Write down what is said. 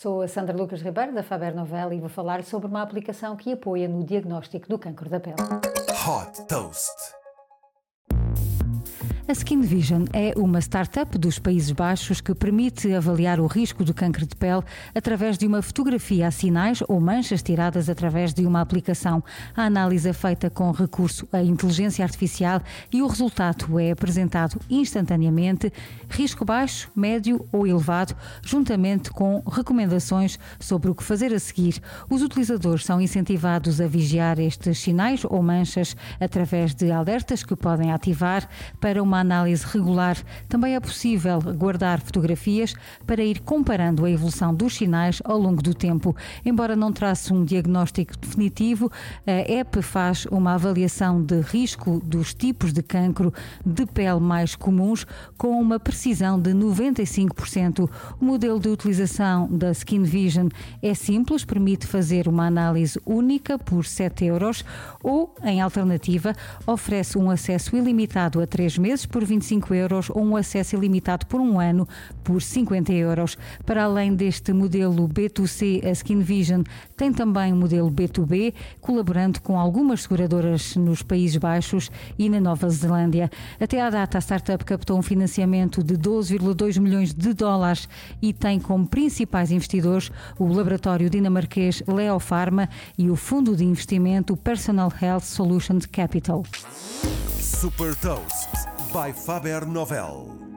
Sou a Sandra Lucas Ribeiro, da Faber Novel, e vou falar sobre uma aplicação que apoia no diagnóstico do cancro da pele. Hot Toast. A Skin Vision é uma startup dos Países Baixos que permite avaliar o risco do câncer de pele através de uma fotografia a sinais ou manchas tiradas através de uma aplicação. A análise é feita com recurso à inteligência artificial e o resultado é apresentado instantaneamente, risco baixo, médio ou elevado, juntamente com recomendações sobre o que fazer a seguir. Os utilizadores são incentivados a vigiar estes sinais ou manchas através de alertas que podem ativar para uma análise regular, também é possível guardar fotografias para ir comparando a evolução dos sinais ao longo do tempo. Embora não trace um diagnóstico definitivo, a app faz uma avaliação de risco dos tipos de cancro de pele mais comuns com uma precisão de 95%. O modelo de utilização da Skin Vision é simples, permite fazer uma análise única por 7 euros ou, em alternativa, oferece um acesso ilimitado a 3 meses por 25 euros ou um acesso ilimitado por um ano por 50 euros. Para além deste modelo B2C, a Skin Vision tem também o um modelo B2B, colaborando com algumas seguradoras nos Países Baixos e na Nova Zelândia. Até à data, a startup captou um financiamento de 12,2 milhões de dólares e tem como principais investidores o laboratório dinamarquês Leo Pharma e o fundo de investimento Personal Health Solutions Capital. Super Toast by Faber Novel.